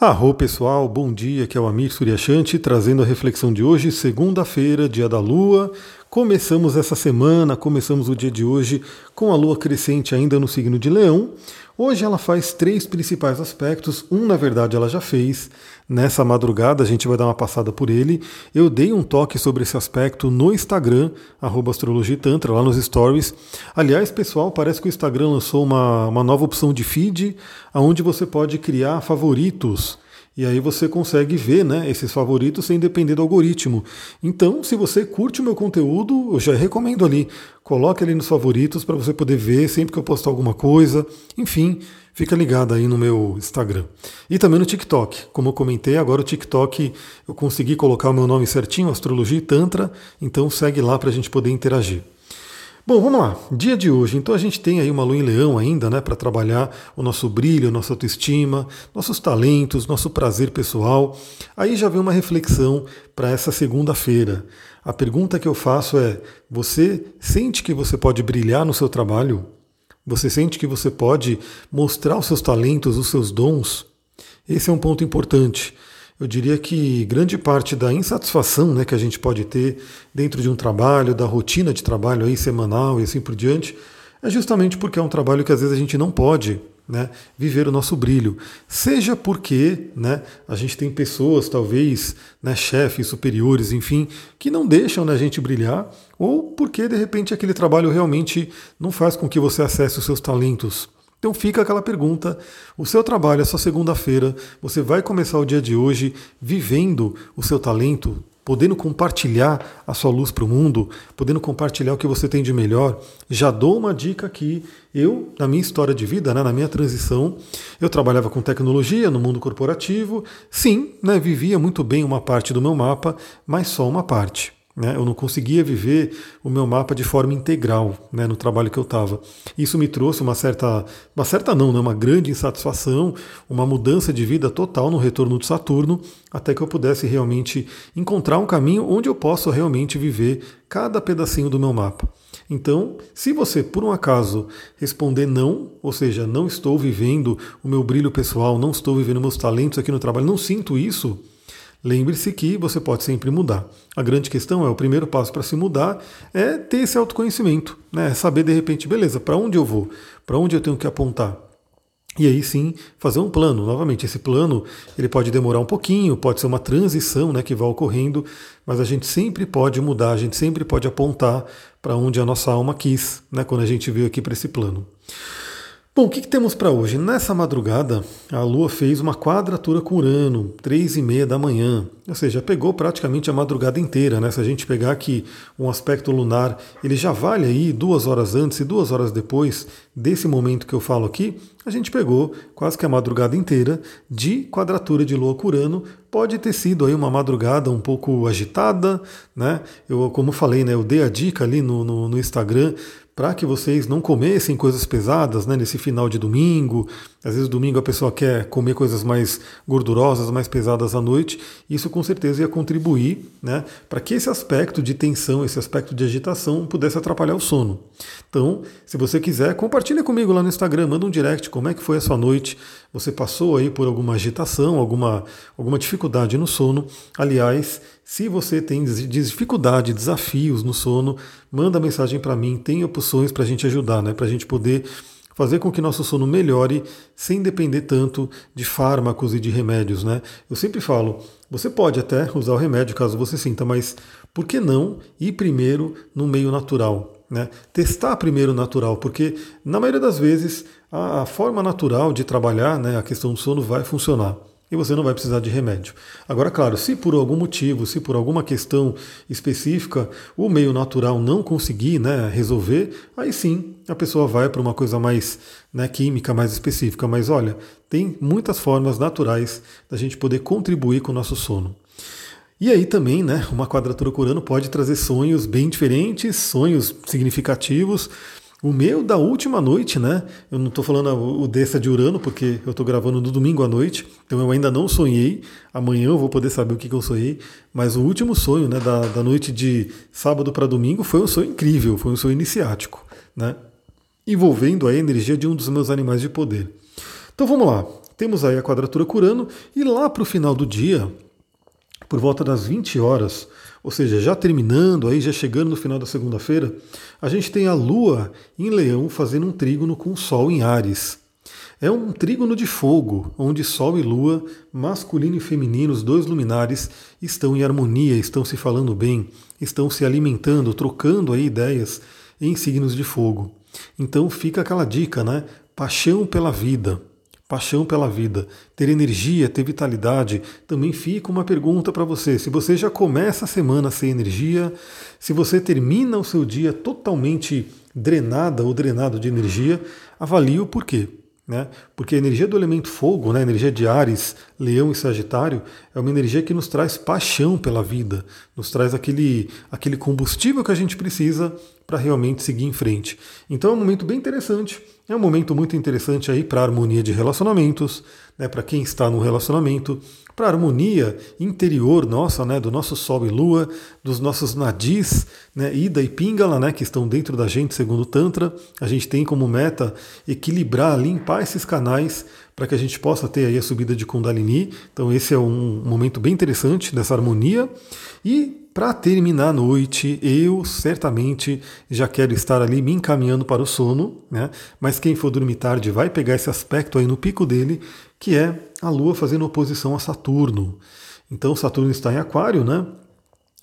Arro pessoal, bom dia, que é o Amir Suryashanti trazendo a reflexão de hoje, segunda-feira, dia da Lua. Começamos essa semana, começamos o dia de hoje com a Lua crescente ainda no signo de Leão. Hoje ela faz três principais aspectos. Um, na verdade, ela já fez. Nessa madrugada, a gente vai dar uma passada por ele. Eu dei um toque sobre esse aspecto no Instagram, astrologitantra, lá nos stories. Aliás, pessoal, parece que o Instagram lançou uma, uma nova opção de feed, onde você pode criar favoritos. E aí você consegue ver né, esses favoritos sem depender do algoritmo. Então, se você curte o meu conteúdo, eu já recomendo ali. Coloque ali nos favoritos para você poder ver sempre que eu postar alguma coisa. Enfim, fica ligado aí no meu Instagram. E também no TikTok. Como eu comentei, agora o TikTok eu consegui colocar o meu nome certinho, Astrologia e Tantra. Então segue lá para a gente poder interagir. Bom, vamos lá. Dia de hoje. Então a gente tem aí uma lua em leão ainda, né, para trabalhar o nosso brilho, nossa autoestima, nossos talentos, nosso prazer pessoal. Aí já vem uma reflexão para essa segunda-feira. A pergunta que eu faço é: você sente que você pode brilhar no seu trabalho? Você sente que você pode mostrar os seus talentos, os seus dons? Esse é um ponto importante. Eu diria que grande parte da insatisfação né, que a gente pode ter dentro de um trabalho, da rotina de trabalho aí semanal e assim por diante, é justamente porque é um trabalho que às vezes a gente não pode né, viver o nosso brilho. Seja porque né, a gente tem pessoas, talvez, né, chefes, superiores, enfim, que não deixam né, a gente brilhar, ou porque de repente aquele trabalho realmente não faz com que você acesse os seus talentos. Então fica aquela pergunta: o seu trabalho, a sua segunda-feira, você vai começar o dia de hoje vivendo o seu talento, podendo compartilhar a sua luz para o mundo, podendo compartilhar o que você tem de melhor. Já dou uma dica aqui. Eu, na minha história de vida, né, na minha transição, eu trabalhava com tecnologia no mundo corporativo. Sim, né, vivia muito bem uma parte do meu mapa, mas só uma parte. Né? Eu não conseguia viver o meu mapa de forma integral né, no trabalho que eu estava. Isso me trouxe uma certa, uma certa não, né, uma grande insatisfação, uma mudança de vida total no retorno de Saturno, até que eu pudesse realmente encontrar um caminho onde eu possa realmente viver cada pedacinho do meu mapa. Então, se você por um acaso responder não, ou seja, não estou vivendo o meu brilho pessoal, não estou vivendo meus talentos aqui no trabalho, não sinto isso, Lembre-se que você pode sempre mudar. A grande questão é o primeiro passo para se mudar é ter esse autoconhecimento, né? Saber de repente, beleza, para onde eu vou? Para onde eu tenho que apontar? E aí sim fazer um plano. Novamente, esse plano ele pode demorar um pouquinho, pode ser uma transição né, que vai ocorrendo, mas a gente sempre pode mudar, a gente sempre pode apontar para onde a nossa alma quis, né, quando a gente veio aqui para esse plano. Bom, o que, que temos para hoje? Nessa madrugada, a Lua fez uma quadratura com Urano, três e meia da manhã. Ou seja, pegou praticamente a madrugada inteira. Né? Se a gente pegar aqui um aspecto lunar, ele já vale aí duas horas antes e duas horas depois desse momento que eu falo aqui, a gente pegou quase que a madrugada inteira de quadratura de Lua com Urano. Pode ter sido aí uma madrugada um pouco agitada, né? Eu, como falei, né, eu dei a dica ali no, no, no Instagram para que vocês não comessem coisas pesadas né, nesse final de domingo. Às vezes domingo a pessoa quer comer coisas mais gordurosas, mais pesadas à noite. Isso com certeza ia contribuir né, para que esse aspecto de tensão, esse aspecto de agitação pudesse atrapalhar o sono. Então, se você quiser, compartilha comigo lá no Instagram, manda um direct como é que foi a sua noite. Você passou aí por alguma agitação, alguma, alguma dificuldade no sono. Aliás, se você tem dificuldade, desafios no sono, manda mensagem para mim, tem opções para a gente ajudar, né? para a gente poder fazer com que nosso sono melhore sem depender tanto de fármacos e de remédios. Né? Eu sempre falo, você pode até usar o remédio caso você sinta, mas por que não ir primeiro no meio natural? Né? Testar primeiro natural, porque na maioria das vezes a, a forma natural de trabalhar né, a questão do sono vai funcionar e você não vai precisar de remédio. Agora, claro, se por algum motivo, se por alguma questão específica o meio natural não conseguir né, resolver, aí sim a pessoa vai para uma coisa mais né, química, mais específica. Mas olha, tem muitas formas naturais da gente poder contribuir com o nosso sono. E aí também, né, uma quadratura curando pode trazer sonhos bem diferentes, sonhos significativos. O meu da última noite, né? Eu não estou falando o dessa de Urano, porque eu estou gravando no domingo à noite, então eu ainda não sonhei. Amanhã eu vou poder saber o que, que eu sonhei. Mas o último sonho, né, da, da noite de sábado para domingo foi um sonho incrível, foi um sonho iniciático, né? Envolvendo a energia de um dos meus animais de poder. Então vamos lá. temos aí a quadratura Curano e lá para o final do dia, por volta das 20 horas, ou seja, já terminando, aí já chegando no final da segunda-feira, a gente tem a Lua em Leão fazendo um trígono com o Sol em Ares. É um trígono de fogo, onde Sol e Lua, masculino e feminino, os dois luminares, estão em harmonia, estão se falando bem, estão se alimentando, trocando aí ideias em signos de fogo. Então fica aquela dica, né? Paixão pela vida paixão pela vida, ter energia, ter vitalidade. Também fica uma pergunta para você: se você já começa a semana sem energia, se você termina o seu dia totalmente drenada ou drenado de energia, avalie o porquê. Né? Porque a energia do elemento fogo, né, a energia de Ares, Leão e Sagitário, é uma energia que nos traz paixão pela vida, nos traz aquele, aquele combustível que a gente precisa para realmente seguir em frente. Então é um momento bem interessante, é um momento muito interessante aí para a harmonia de relacionamentos, né, para quem está no relacionamento, para a harmonia interior nossa, né, do nosso Sol e Lua, dos nossos nadis, né, Ida e Pingala, né, que estão dentro da gente, segundo o Tantra. A gente tem como meta equilibrar, limpar esses canais para que a gente possa ter aí a subida de Kundalini. Então esse é um momento bem interessante dessa harmonia. E para terminar a noite, eu certamente já quero estar ali me encaminhando para o sono, né? Mas quem for dormir tarde vai pegar esse aspecto aí no pico dele, que é a Lua fazendo oposição a Saturno. Então Saturno está em Aquário, né?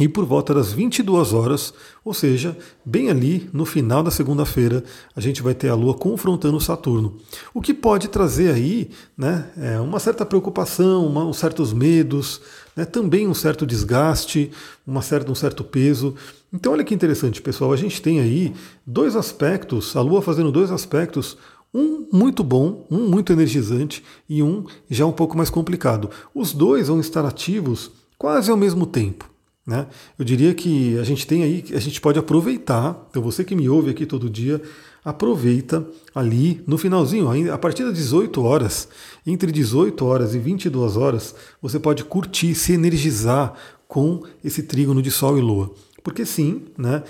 E por volta das 22 horas, ou seja, bem ali no final da segunda-feira, a gente vai ter a Lua confrontando Saturno. O que pode trazer aí né, é uma certa preocupação, uma, uns certos medos, né, também um certo desgaste, uma certa, um certo peso. Então, olha que interessante, pessoal. A gente tem aí dois aspectos, a Lua fazendo dois aspectos um muito bom, um muito energizante e um já um pouco mais complicado. Os dois vão estar ativos quase ao mesmo tempo. Né? Eu diria que a gente tem aí, a gente pode aproveitar, então você que me ouve aqui todo dia, aproveita ali no finalzinho, a partir das 18 horas, entre 18 horas e 22 horas, você pode curtir, se energizar com esse trígono de Sol e Lua. Porque sim, né,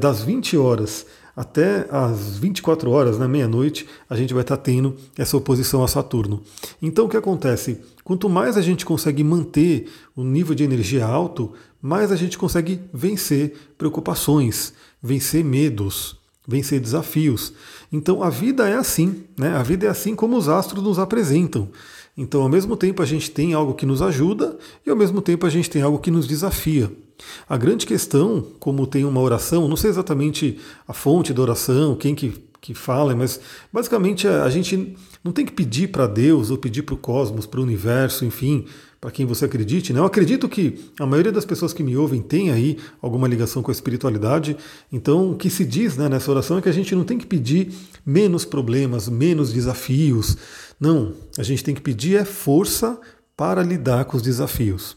das 20 horas até as 24 horas, na né, meia-noite, a gente vai estar tendo essa oposição a Saturno. Então o que acontece? Quanto mais a gente consegue manter o nível de energia alto, mais a gente consegue vencer preocupações, vencer medos, vencer desafios. Então a vida é assim, né? A vida é assim como os astros nos apresentam. Então, ao mesmo tempo, a gente tem algo que nos ajuda e ao mesmo tempo a gente tem algo que nos desafia. A grande questão, como tem uma oração, não sei exatamente a fonte da oração, quem que, que fala, mas basicamente a gente não tem que pedir para Deus ou pedir para o cosmos, para o universo, enfim, para quem você acredite. Né? Eu acredito que a maioria das pessoas que me ouvem tem aí alguma ligação com a espiritualidade. Então, o que se diz né, nessa oração é que a gente não tem que pedir menos problemas, menos desafios. Não, a gente tem que pedir é força para lidar com os desafios.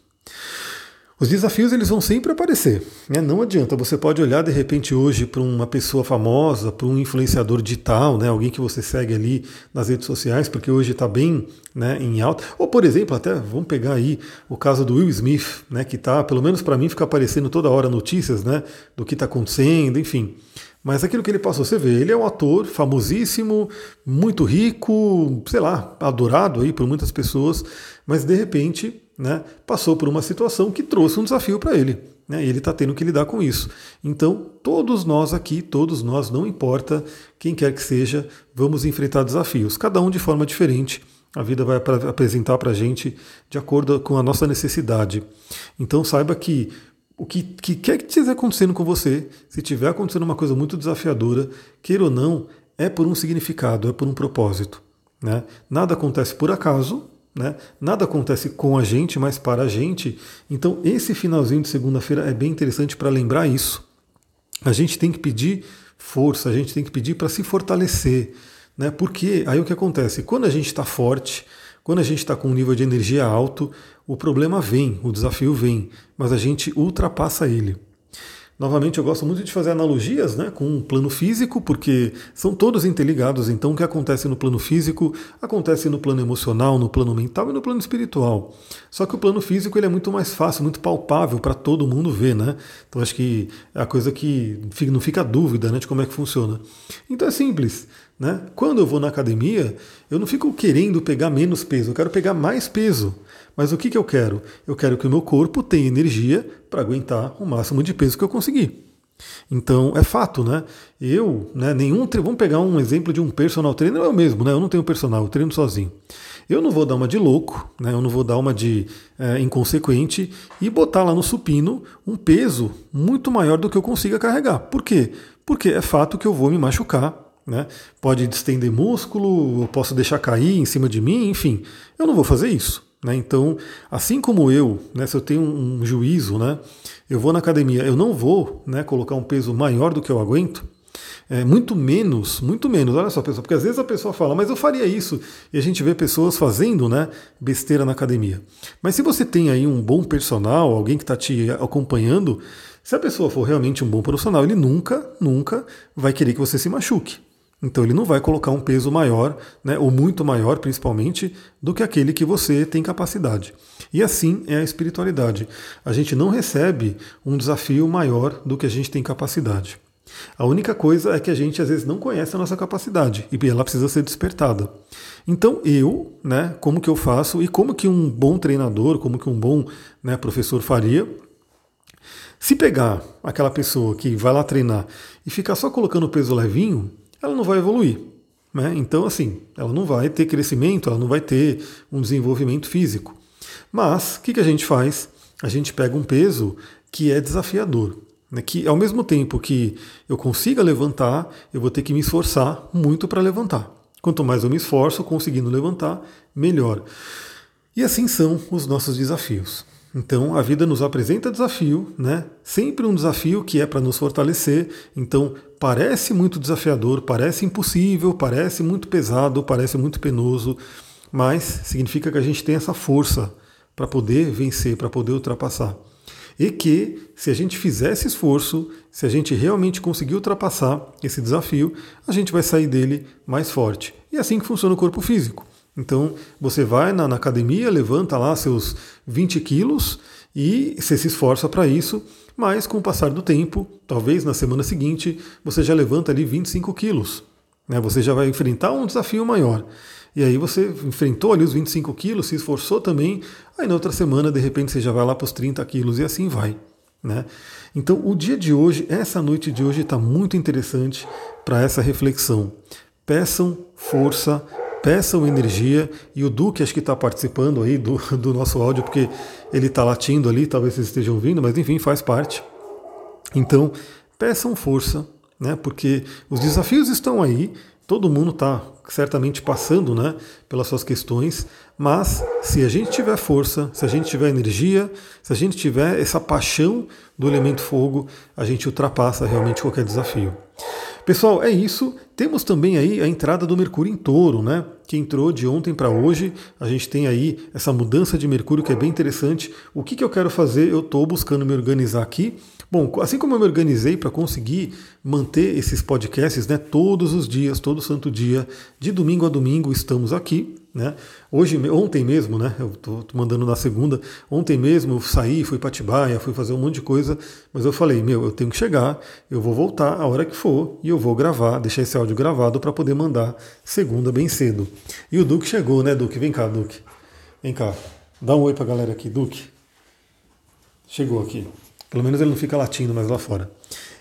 Os desafios eles vão sempre aparecer, né? não adianta. Você pode olhar de repente hoje para uma pessoa famosa, para um influenciador digital, né? alguém que você segue ali nas redes sociais, porque hoje está bem né, em alta. Ou por exemplo, até vamos pegar aí o caso do Will Smith, né, que está, pelo menos para mim, fica aparecendo toda hora notícias né, do que está acontecendo, enfim. Mas aquilo que ele passou, você vê, ele é um ator famosíssimo, muito rico, sei lá, adorado aí por muitas pessoas, mas de repente né, passou por uma situação que trouxe um desafio para ele. Né, e ele está tendo que lidar com isso. Então, todos nós aqui, todos nós, não importa quem quer que seja, vamos enfrentar desafios, cada um de forma diferente. A vida vai apresentar para a gente de acordo com a nossa necessidade. Então, saiba que o que, que quer que estiver acontecendo com você, se tiver acontecendo uma coisa muito desafiadora, queira ou não, é por um significado, é por um propósito. Né? Nada acontece por acaso, né? Nada acontece com a gente, mas para a gente. Então, esse finalzinho de segunda-feira é bem interessante para lembrar isso. A gente tem que pedir força, a gente tem que pedir para se fortalecer. Né? Porque aí o que acontece? Quando a gente está forte, quando a gente está com um nível de energia alto, o problema vem, o desafio vem, mas a gente ultrapassa ele. Novamente, eu gosto muito de fazer analogias né, com o plano físico, porque são todos interligados. Então, o que acontece no plano físico acontece no plano emocional, no plano mental e no plano espiritual. Só que o plano físico ele é muito mais fácil, muito palpável para todo mundo ver. Né? Então, acho que é a coisa que não fica dúvida né, de como é que funciona. Então, é simples. Né? Quando eu vou na academia, eu não fico querendo pegar menos peso, eu quero pegar mais peso. Mas o que, que eu quero? Eu quero que o meu corpo tenha energia para aguentar o máximo de peso que eu conseguir. Então é fato, né? Eu, né, nenhum. Vamos pegar um exemplo de um personal trainer, eu mesmo, né? Eu não tenho personal, eu treino sozinho. Eu não vou dar uma de louco, né? Eu não vou dar uma de é, inconsequente e botar lá no supino um peso muito maior do que eu consiga carregar. Por quê? Porque é fato que eu vou me machucar né? Pode distender músculo, eu posso deixar cair em cima de mim, enfim, eu não vou fazer isso. Né? Então, assim como eu, né, se eu tenho um, juízo, né, eu vou na academia, eu não vou né, colocar um peso maior do que eu aguento, é, muito menos, muito menos. Olha só, pessoal, porque às vezes a pessoa fala, mas eu faria isso. E a gente vê pessoas fazendo né, besteira na academia. Mas se você tem aí um bom personal, alguém que está te acompanhando, se a pessoa for realmente um bom profissional, ele nunca, nunca vai querer que você se machuque. Então ele não vai colocar um peso maior, né, ou muito maior principalmente, do que aquele que você tem capacidade. E assim é a espiritualidade. A gente não recebe um desafio maior do que a gente tem capacidade. A única coisa é que a gente às vezes não conhece a nossa capacidade e ela precisa ser despertada. Então eu, né, como que eu faço e como que um bom treinador, como que um bom né, professor faria, se pegar aquela pessoa que vai lá treinar e ficar só colocando peso levinho, ela não vai evoluir. Né? Então, assim, ela não vai ter crescimento, ela não vai ter um desenvolvimento físico. Mas, o que, que a gente faz? A gente pega um peso que é desafiador. Né? Que ao mesmo tempo que eu consiga levantar, eu vou ter que me esforçar muito para levantar. Quanto mais eu me esforço conseguindo levantar, melhor. E assim são os nossos desafios. Então a vida nos apresenta desafio, né? Sempre um desafio que é para nos fortalecer. Então parece muito desafiador, parece impossível, parece muito pesado, parece muito penoso, mas significa que a gente tem essa força para poder vencer, para poder ultrapassar. E que, se a gente fizer esse esforço, se a gente realmente conseguir ultrapassar esse desafio, a gente vai sair dele mais forte. E é assim que funciona o corpo físico. Então, você vai na, na academia, levanta lá seus 20 quilos e você se esforça para isso, mas com o passar do tempo, talvez na semana seguinte, você já levanta ali 25 quilos. Né? Você já vai enfrentar um desafio maior. E aí você enfrentou ali os 25 quilos, se esforçou também, aí na outra semana, de repente, você já vai lá para os 30 quilos e assim vai. Né? Então, o dia de hoje, essa noite de hoje está muito interessante para essa reflexão. Peçam força peçam energia. E o Duque acho que está participando aí do, do nosso áudio, porque ele está latindo ali, talvez vocês estejam ouvindo, mas enfim, faz parte. Então, peçam força, né? Porque os desafios estão aí, todo mundo está certamente passando né, pelas suas questões, mas se a gente tiver força, se a gente tiver energia, se a gente tiver essa paixão do elemento fogo, a gente ultrapassa realmente qualquer desafio. Pessoal, é isso. Temos também aí a entrada do Mercúrio em Touro, né? Que entrou de ontem para hoje. A gente tem aí essa mudança de Mercúrio que é bem interessante. O que, que eu quero fazer? Eu estou buscando me organizar aqui. Bom, assim como eu me organizei para conseguir manter esses podcasts, né? Todos os dias, todo santo dia, de domingo a domingo, estamos aqui. Né? Hoje, ontem mesmo, né? Eu tô, tô, mandando na segunda. Ontem mesmo eu saí, fui para Tibaia, fui fazer um monte de coisa, mas eu falei, meu, eu tenho que chegar, eu vou voltar a hora que for e eu vou gravar, deixar esse áudio gravado para poder mandar segunda bem cedo. E o Duque chegou, né, Duque? Vem cá, Duque. Vem cá. Dá um oi pra galera aqui, Duque. Chegou aqui. Pelo menos ele não fica latindo mais lá fora.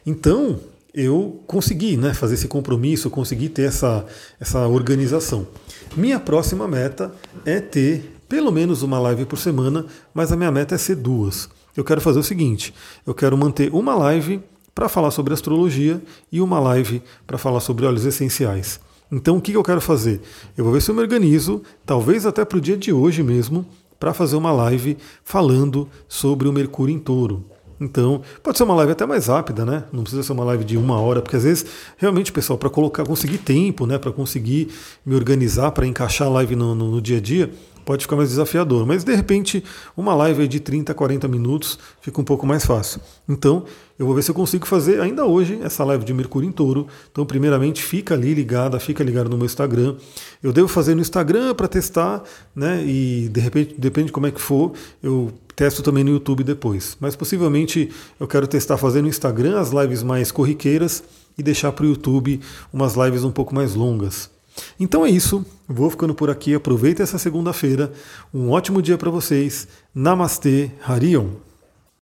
Então, eu consegui né, fazer esse compromisso, consegui ter essa, essa organização. Minha próxima meta é ter pelo menos uma live por semana, mas a minha meta é ser duas. Eu quero fazer o seguinte: eu quero manter uma live para falar sobre astrologia e uma live para falar sobre óleos essenciais. Então, o que eu quero fazer? Eu vou ver se eu me organizo, talvez até para o dia de hoje mesmo, para fazer uma live falando sobre o Mercúrio em Touro. Então, pode ser uma live até mais rápida, né? Não precisa ser uma live de uma hora, porque às vezes, realmente, pessoal, para colocar, conseguir tempo, né? Para conseguir me organizar, para encaixar a live no, no, no, dia a dia, pode ficar mais desafiador. Mas de repente, uma live de 30, 40 minutos fica um pouco mais fácil. Então, eu vou ver se eu consigo fazer ainda hoje essa live de Mercúrio em Touro. Então, primeiramente, fica ali ligada, fica ligado no meu Instagram. Eu devo fazer no Instagram para testar, né? E de repente, depende de como é que for, eu testo também no YouTube depois. Mas possivelmente eu quero testar fazendo no Instagram as lives mais corriqueiras e deixar para o YouTube umas lives um pouco mais longas. Então é isso, vou ficando por aqui. Aproveita essa segunda-feira. Um ótimo dia para vocês. Namastê, Harion.